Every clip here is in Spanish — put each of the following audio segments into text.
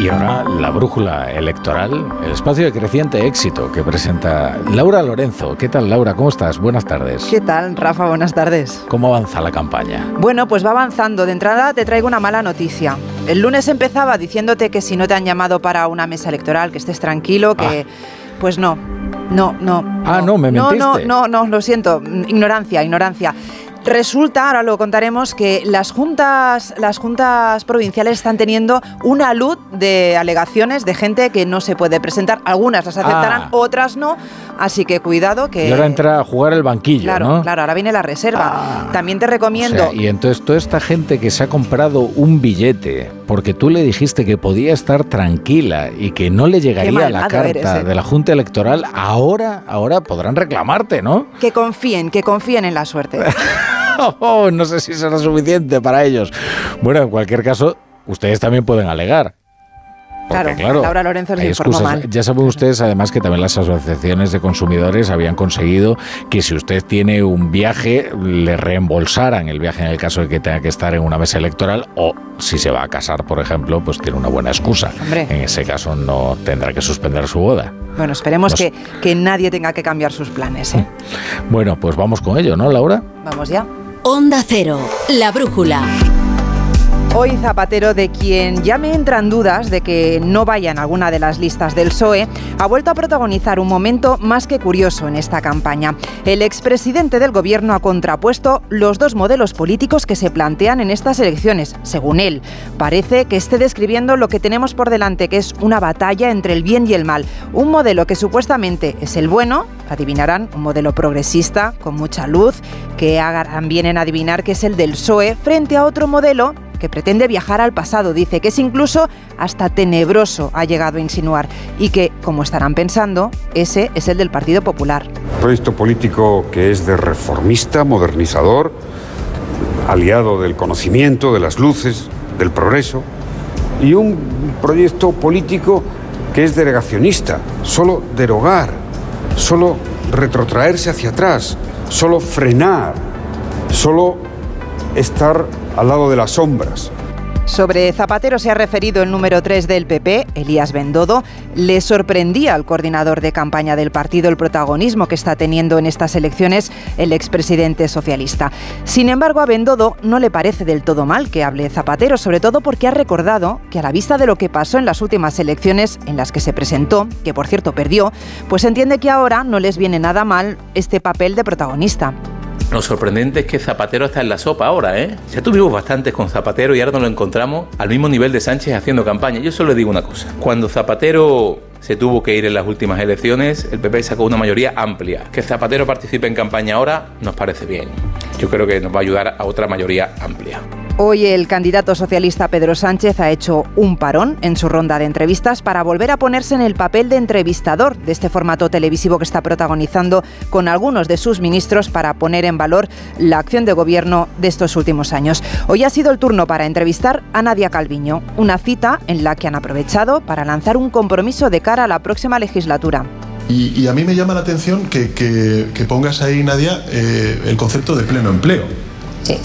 Y ahora la brújula electoral, el espacio de creciente éxito que presenta Laura Lorenzo. ¿Qué tal Laura? ¿Cómo estás? Buenas tardes. ¿Qué tal Rafa? Buenas tardes. ¿Cómo avanza la campaña? Bueno, pues va avanzando. De entrada te traigo una mala noticia. El lunes empezaba diciéndote que si no te han llamado para una mesa electoral, que estés tranquilo, que... Ah. Pues no, no, no. Ah, no, me mentiste. No, no, no, no, lo siento. Ignorancia, ignorancia. Resulta, ahora lo contaremos, que las juntas, las juntas provinciales están teniendo una luz de alegaciones de gente que no se puede presentar. Algunas las aceptarán, ah. otras no. Así que cuidado que. Y ahora entra a jugar el banquillo. Claro, claro, ahora viene la reserva. Ah. También te recomiendo. y entonces toda esta gente que se ha comprado un billete porque tú le dijiste que podía estar tranquila y que no le llegaría la carta ¿eh? de la Junta Electoral, ahora, ahora podrán reclamarte, ¿no? Que confíen, que confíen en la suerte. Oh, no sé si será suficiente para ellos. Bueno, en cualquier caso, ustedes también pueden alegar. Claro, Laura Lorenzo les informó mal. Ya saben ustedes además que también las asociaciones de consumidores habían conseguido que si usted tiene un viaje, le reembolsaran el viaje en el caso de que tenga que estar en una mesa electoral o si se va a casar, por ejemplo, pues tiene una buena excusa. En ese caso no tendrá que suspender su boda. Bueno, esperemos que, que, nadie tenga que cambiar sus planes. ¿eh? Bueno, pues vamos con ello, ¿no, Laura? Vamos ya. Onda Cero, la brújula. Hoy Zapatero, de quien ya me entran dudas de que no vaya en alguna de las listas del PSOE, ha vuelto a protagonizar un momento más que curioso en esta campaña. El expresidente del gobierno ha contrapuesto los dos modelos políticos que se plantean en estas elecciones. Según él, parece que esté describiendo lo que tenemos por delante, que es una batalla entre el bien y el mal. Un modelo que supuestamente es el bueno, adivinarán, un modelo progresista, con mucha luz, que hagan bien en adivinar que es el del PSOE, frente a otro modelo que pretende viajar al pasado. Dice que es incluso hasta tenebroso, ha llegado a insinuar, y que, como estarán pensando, ese es el del Partido Popular. Proyecto político que es de reformista, modernizador, aliado del conocimiento, de las luces, del progreso, y un proyecto político que es delegacionista, solo derogar, solo retrotraerse hacia atrás, solo frenar, solo estar al lado de las sombras. Sobre Zapatero se ha referido el número 3 del PP, Elías Bendodo. Le sorprendía al coordinador de campaña del partido el protagonismo que está teniendo en estas elecciones el expresidente socialista. Sin embargo, a Bendodo no le parece del todo mal que hable Zapatero, sobre todo porque ha recordado que a la vista de lo que pasó en las últimas elecciones en las que se presentó, que por cierto perdió, pues entiende que ahora no les viene nada mal este papel de protagonista. Lo sorprendente es que Zapatero está en la sopa ahora, ¿eh? Ya tuvimos bastantes con Zapatero y ahora nos lo encontramos al mismo nivel de Sánchez haciendo campaña. Yo solo le digo una cosa. Cuando Zapatero se tuvo que ir en las últimas elecciones, el PP sacó una mayoría amplia. Que Zapatero participe en campaña ahora nos parece bien. Yo creo que nos va a ayudar a otra mayoría amplia. Hoy el candidato socialista Pedro Sánchez ha hecho un parón en su ronda de entrevistas para volver a ponerse en el papel de entrevistador de este formato televisivo que está protagonizando con algunos de sus ministros para poner en valor la acción de gobierno de estos últimos años. Hoy ha sido el turno para entrevistar a Nadia Calviño, una cita en la que han aprovechado para lanzar un compromiso de cara a la próxima legislatura. Y, a mí me llama la atención que, pongas ahí, Nadia, eh, el concepto de pleno empleo. Sí.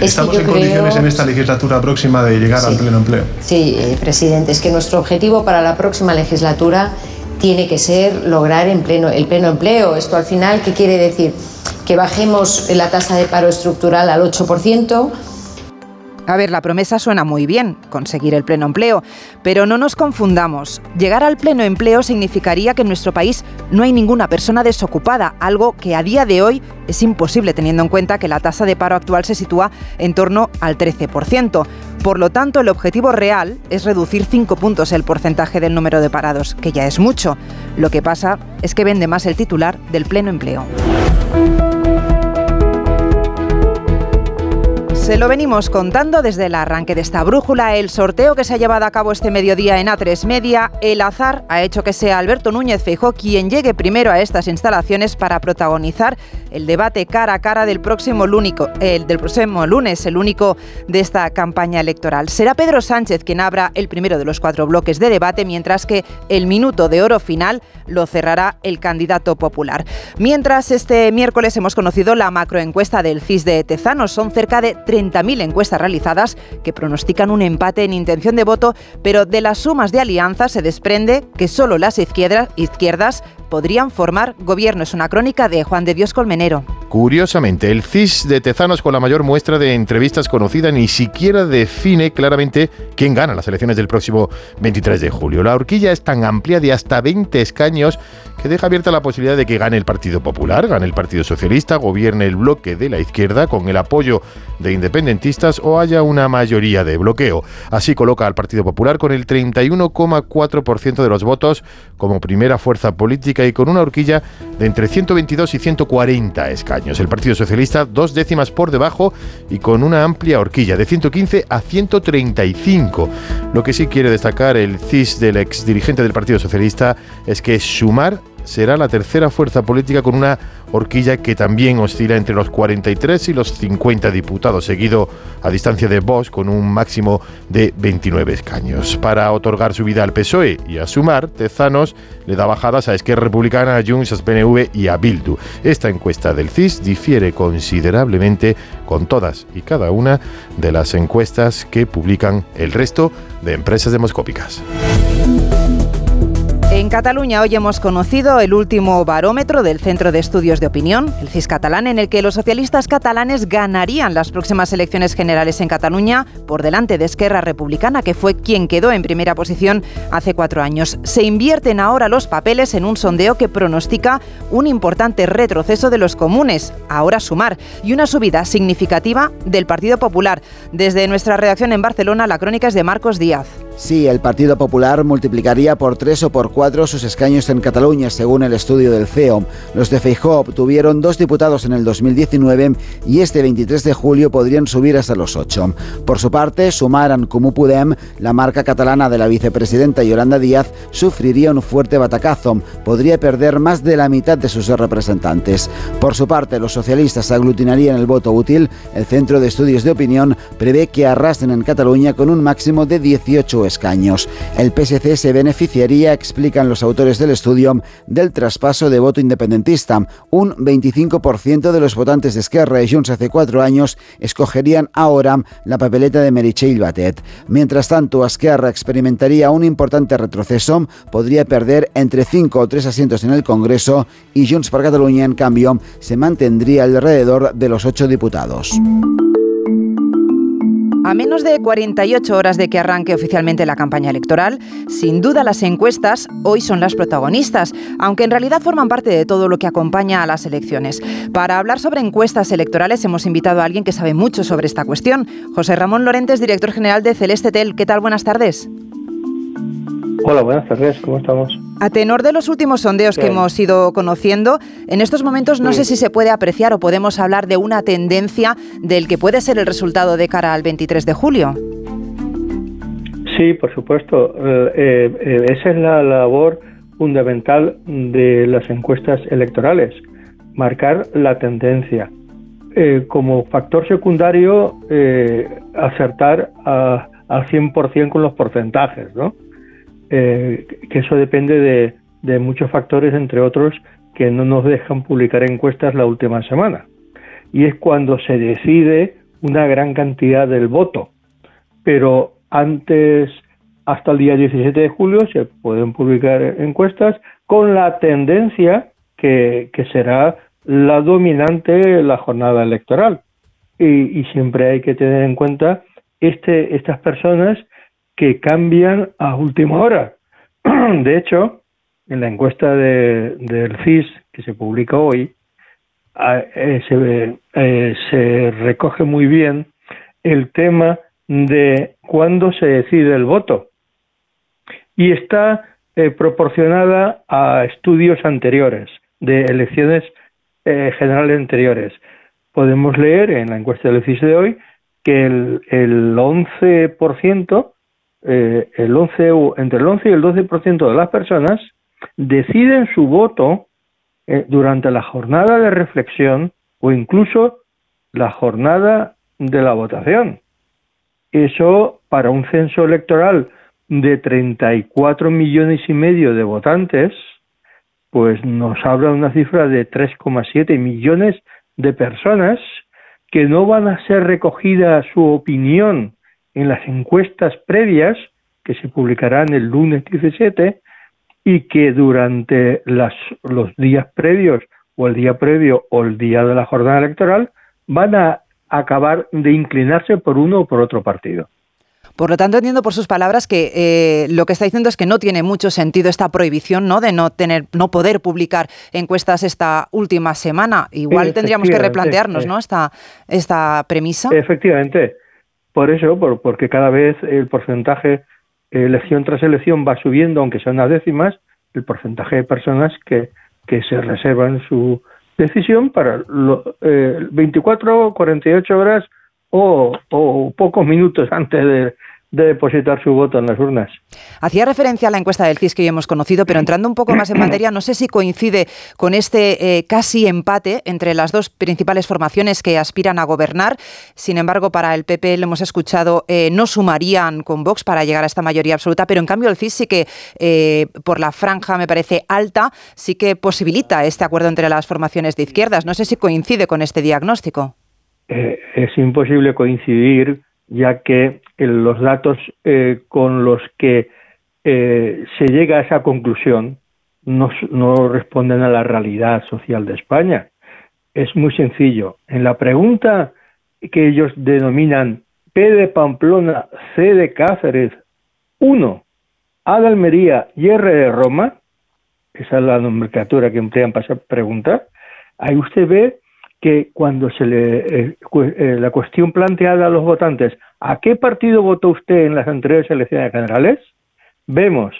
¿Estamos en condiciones en esta legislatura próxima de llegar al pleno empleo? Sí, eh, presidente, es que nuestro objetivo para la próxima legislatura tiene que ser lograr en pleno, el pleno empleo. Esto al final, ¿qué quiere decir? Que bajemos la tasa de paro estructural al 8%, a ver, la promesa suena muy bien, conseguir el pleno empleo, pero no nos confundamos. Llegar al pleno empleo significaría que en nuestro país no hay ninguna persona desocupada, algo que a día de hoy es imposible teniendo en cuenta que la tasa de paro actual se sitúa en torno al 13%. Por lo tanto, el objetivo real es reducir 5 puntos el porcentaje del número de parados, que ya es mucho. Lo que pasa es que vende más el titular del pleno empleo. Se lo venimos contando desde el arranque de esta brújula, el sorteo que se ha llevado a cabo este mediodía en A3 Media, el azar ha hecho que sea Alberto Núñez Feijóo quien llegue primero a estas instalaciones para protagonizar el debate cara a cara del próximo, el del próximo lunes, el único de esta campaña electoral. Será Pedro Sánchez quien abra el primero de los cuatro bloques de debate, mientras que el minuto de oro final lo cerrará el candidato popular. Mientras este miércoles hemos conocido la macroencuesta del CIS de Tezanos, son cerca de 40.000 encuestas realizadas que pronostican un empate en intención de voto, pero de las sumas de alianzas se desprende que solo las izquierdas podrían formar gobierno. Es una crónica de Juan de Dios Colmenero. Curiosamente, el CIS de Tezanos con la mayor muestra de entrevistas conocida ni siquiera define claramente quién gana las elecciones del próximo 23 de julio. La horquilla es tan amplia de hasta 20 escaños que deja abierta la posibilidad de que gane el Partido Popular, gane el Partido Socialista, gobierne el bloque de la izquierda con el apoyo de independentistas o haya una mayoría de bloqueo. Así coloca al Partido Popular con el 31,4% de los votos como primera fuerza política y con una horquilla de entre 122 y 140 escaños. El Partido Socialista dos décimas por debajo y con una amplia horquilla de 115 a 135. Lo que sí quiere destacar el CIS del ex dirigente del Partido Socialista es que sumar será la tercera fuerza política con una horquilla que también oscila entre los 43 y los 50 diputados, seguido a distancia de Vox con un máximo de 29 escaños. Para otorgar su vida al PSOE y a Sumar, Tezanos le da bajadas a Esquerra Republicana, a Junts, a PNV y a Bildu. Esta encuesta del CIS difiere considerablemente con todas y cada una de las encuestas que publican el resto de empresas demoscópicas. En Cataluña hoy hemos conocido el último barómetro del Centro de Estudios de Opinión, el CIS catalán, en el que los socialistas catalanes ganarían las próximas elecciones generales en Cataluña por delante de Esquerra Republicana, que fue quien quedó en primera posición hace cuatro años. Se invierten ahora los papeles en un sondeo que pronostica un importante retroceso de los comunes, ahora sumar, y una subida significativa del Partido Popular. Desde nuestra redacción en Barcelona, la crónica es de Marcos Díaz. Sí, el Partido Popular multiplicaría por tres o por cuatro sus escaños en Cataluña, según el estudio del CEO. Los de Feijóo obtuvieron dos diputados en el 2019 y este 23 de julio podrían subir hasta los ocho. Por su parte, Sumaran Comú Podem, la marca catalana de la vicepresidenta Yolanda Díaz, sufriría un fuerte batacazo. Podría perder más de la mitad de sus representantes. Por su parte, los socialistas aglutinarían el voto útil. El Centro de Estudios de Opinión prevé que arrasen en Cataluña con un máximo de 18 escaños. El PSC se beneficiaría, explican los autores del estudio, del traspaso de voto independentista. Un 25% de los votantes de Esquerra y Junts hace cuatro años escogerían ahora la papeleta de Meritxell Batet. Mientras tanto, Esquerra experimentaría un importante retroceso, podría perder entre 5 o 3 asientos en el Congreso y Junts per Catalunya, en cambio, se mantendría alrededor de los 8 diputados. A menos de 48 horas de que arranque oficialmente la campaña electoral, sin duda las encuestas hoy son las protagonistas, aunque en realidad forman parte de todo lo que acompaña a las elecciones. Para hablar sobre encuestas electorales hemos invitado a alguien que sabe mucho sobre esta cuestión, José Ramón Lorentes, director general de Celeste Tel. ¿Qué tal? Buenas tardes. Hola, buenas tardes, ¿cómo estamos? A tenor de los últimos sondeos que hemos ido conociendo, en estos momentos no sé si se puede apreciar o podemos hablar de una tendencia del que puede ser el resultado de cara al 23 de julio. Sí, por supuesto. Eh, eh, esa es la labor fundamental de las encuestas electorales, marcar la tendencia. Eh, como factor secundario, acertar al 100% con los porcentajes, ¿no? Eh, que eso depende de, muchos factores, entre otros, que no nos dejan publicar encuestas la última semana. Y es cuando se decide una gran cantidad del voto. Pero antes, hasta el día 17 de julio, se pueden publicar encuestas con la tendencia que, será la dominante la jornada electoral. Y, y, siempre hay que tener en cuenta este, estas personas que cambian a última hora. De hecho, en la encuesta del CIS que se publica hoy, eh, eh, se, recoge muy bien el tema de cuándo se decide el voto. Y está eh, proporcionada a estudios anteriores, de elecciones generales anteriores. Podemos leer en la encuesta del CIS de hoy que el, el 11% eh, el 11, entre el 11 y el 12% de las personas deciden su voto eh, durante la jornada de reflexión o incluso la jornada de la votación. Eso para un censo electoral de 34 millones y medio de votantes, pues nos habla una cifra de 3,7 millones de personas que no van a ser recogida su opinión en las encuestas previas que se publicarán el lunes 17 y que durante las, los días previos o el día previo o el día de la jornada electoral van a acabar de inclinarse por uno o por otro partido. Por lo tanto, entiendo por sus palabras que eh, lo que está diciendo es que no tiene mucho sentido esta prohibición, ¿no? De no tener, no poder publicar encuestas esta última semana. Igual tendríamos que replantearnos, ¿no? Esta, esta premisa. Efectivamente. Por eso, porque cada vez el porcentaje elección tras elección va subiendo, aunque sean unas décimas, el porcentaje de personas que, que se reservan su decisión para lo, eh, 24 48 horas o, o pocos minutos antes de, de depositar su voto en las urnas. Hacía referencia a la encuesta del CIS que ya hemos conocido, pero entrando un poco más en materia, no sé si coincide con este eh, casi empate entre las dos principales formaciones que aspiran a gobernar. Sin embargo, para el PP, lo hemos escuchado, eh, no sumarían con Vox para llegar a esta mayoría absoluta, pero en cambio el CIS sí que, eh, por la franja, me parece alta, sí que posibilita este acuerdo entre las formaciones de izquierdas. No sé si coincide con este diagnóstico. es imposible coincidir ya que los datos eh, con los que eh, se llega a esa conclusión no, no responden a la realidad social de España. Es muy sencillo. En la pregunta que ellos denominan P de Pamplona, C de Cáceres, 1, A de Almería y R de Roma, esa es la nomenclatura que emplean para esa pregunta, ahí usted ve que cuando se le eh, eh, la cuestión planteada a los votantes, ¿a qué partido votó usted en las anteriores elecciones generales? Vemos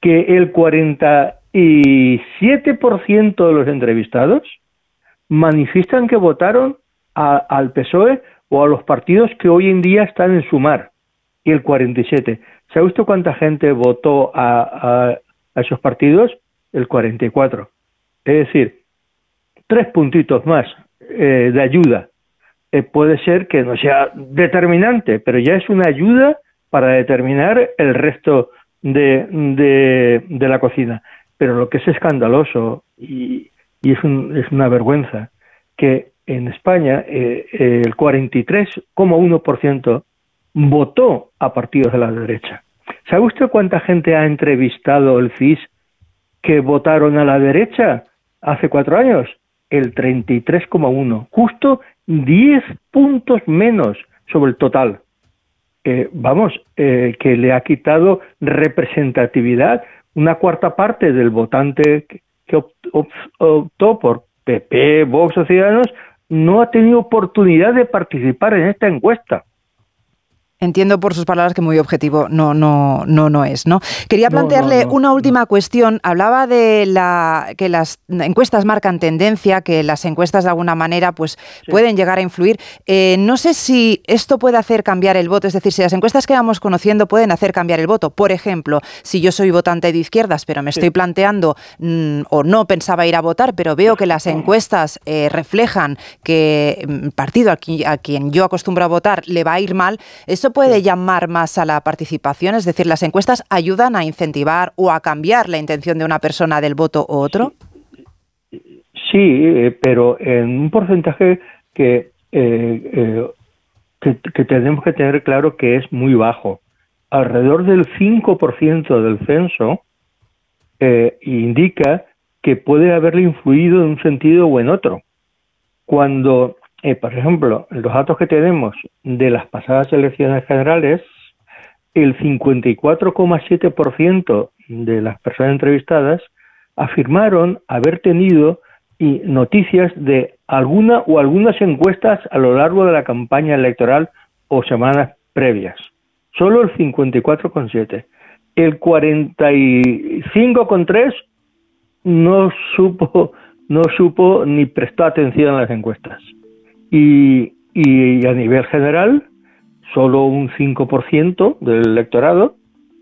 que el 47% de los entrevistados manifiestan que votaron al PSOE o a los partidos que hoy en día están en sumar, y el 47. ¿Sabe usted cuánta gente votó a, a esos partidos? El 44. Es decir, tres puntitos más eh, de ayuda. Eh, puede ser que no sea determinante, pero ya es una ayuda para determinar el resto de, de, la cocina. Pero lo que es escandaloso y, y es, es, una vergüenza que en España eh, el 43,1% votó a partidos de la derecha. ¿Sabe usted cuánta gente ha entrevistado el CIS que votaron a la derecha hace cuatro años? El 33,1, justo 10 puntos menos sobre el total. Eh, vamos, eh, que le ha quitado representatividad una cuarta parte del votante que optó por PP, Vox o Ciudadanos, no ha tenido oportunidad de participar en esta encuesta. Entiendo por sus palabras que muy objetivo no, no, no, no es, ¿no? Quería plantearle una última cuestión. Hablaba de la que las encuestas marcan tendencia, que las encuestas de alguna manera pues pueden llegar a influir. Eh, no sé si esto puede hacer cambiar el voto, es decir, si las encuestas que vamos conociendo pueden hacer cambiar el voto. Por ejemplo, si yo soy votante de izquierdas, pero me estoy planteando mm, o no pensaba ir a votar, pero veo que las encuestas eh, reflejan que el mm, partido a quien, yo acostumbro a votar le va a ir mal, ¿Eso puede llamar más a la participación? Es decir, ¿las encuestas ayudan a incentivar o a cambiar la intención de una persona del voto u otro? Sí, eh, pero en un porcentaje que, eh, eh, que, tenemos que tener claro que es muy bajo. Alrededor del 5% del censo indica que puede haberle influido en un sentido o en otro. Cuando eh, por ejemplo, los datos que tenemos de las pasadas elecciones generales, el 54,7% de las personas entrevistadas afirmaron haber tenido noticias de alguna o algunas encuestas a lo largo de la campaña electoral o semanas previas. Solo el 54,7. El 45,3 no supo no supo ni prestó atención a las encuestas y, a nivel general, solo un 5% del electorado,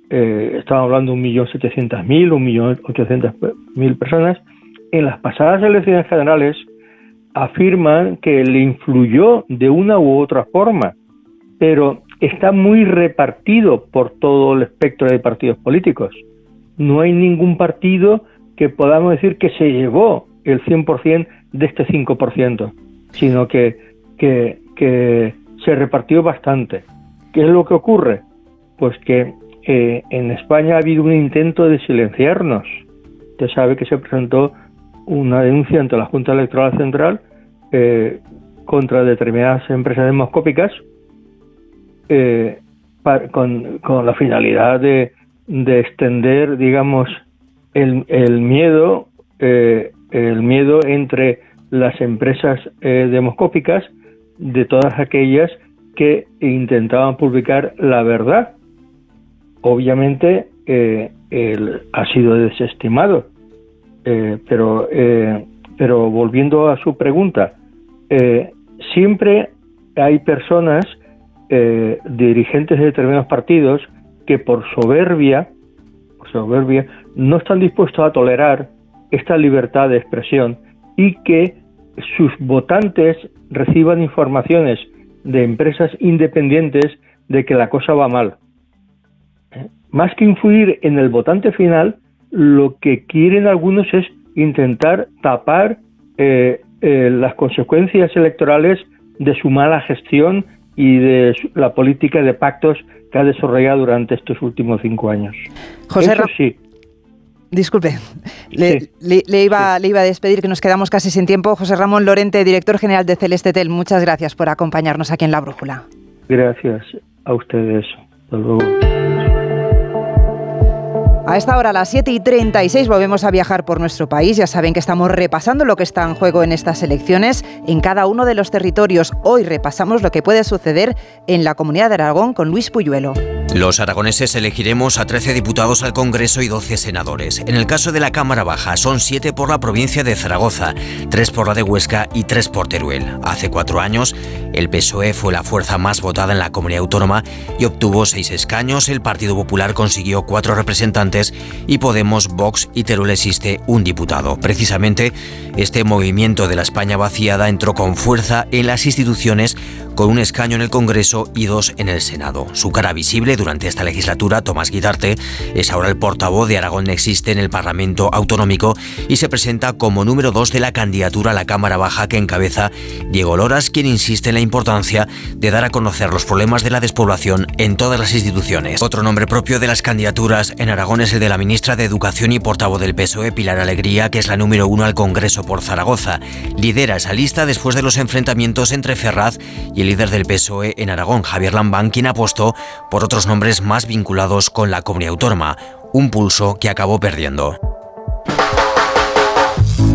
eh, estamos hablando de 1.700.000, 1.800.000 personas, en las pasadas elecciones generales afirman que le influyó de una u otra forma, pero está muy repartido por todo el espectro de partidos políticos. No hay ningún partido que podamos decir que se llevó el 100% de este 5% sino que, que, que se repartió bastante. ¿Qué es lo que ocurre? Pues que eh, en España ha habido un intento de silenciarnos. Usted sabe que se presentó una denuncia ante la Junta Electoral Central eh, contra determinadas empresas demoscópicas eh, con, la finalidad de, extender, digamos, el, el miedo, el miedo entre las empresas demoscópicas de todas aquellas que intentaban publicar la verdad. Obviamente eh, ha sido desestimado, eh, pero, eh, pero volviendo a su pregunta, siempre hay personas, dirigentes de determinados partidos, que por soberbia, por soberbia, no están dispuestos a tolerar esta libertad de expresión y que sus votantes reciban informaciones de empresas independientes de que la cosa va mal. Más que influir en el votante final, lo que quieren algunos es intentar tapar eh, eh, las consecuencias electorales de su mala gestión y de la política de pactos que ha desarrollado durante estos últimos cinco años. José Eso sí, Disculpe, le, iba, le iba a despedir que nos quedamos casi sin tiempo. José Ramón Lorente, director general de Celestetel, muchas gracias por acompañarnos aquí en La Brújula. Gracias a ustedes. Hasta luego. A esta hora, a las 7 y 36, volvemos a viajar por nuestro país. Ya saben que estamos repasando lo que está en juego en estas elecciones en cada uno de los territorios. Hoy repasamos lo que puede suceder en la comunidad de Aragón con Luis Puyuelo. Los aragoneses elegiremos a 13 diputados al Congreso y 12 senadores. En el caso de la Cámara Baja, son 7 por la provincia de Zaragoza, 3 por la de Huesca y 3 por Teruel. Hace cuatro años, el PSOE fue la fuerza más votada en la comunidad autónoma y obtuvo 6 escaños. El Partido Popular consiguió 4 representantes y Podemos, Vox y Teruel existe un diputado. Precisamente, este movimiento de la España vaciada entró con fuerza en las instituciones con un escaño en el Congreso y dos en el Senado. Su cara visible durante esta legislatura, Tomás Guidarte, es ahora el portavoz de Aragón Existe en el Parlamento Autonómico y se presenta como número dos de la candidatura a la Cámara Baja que encabeza Diego Loras, quien insiste en la importancia de dar a conocer los problemas de la despoblación en todas las instituciones. Otro nombre propio de las candidaturas en Aragón es el de la ministra de Educación y portavoz del PSOE, Pilar Alegría, que es la número uno al Congreso por Zaragoza. Lidera esa lista después de los enfrentamientos entre Ferraz y el líder del PSOE en Aragón, Javier Lambán, quien apostó por otros nombres más vinculados con la comunidad autónoma, un pulso que acabó perdiendo.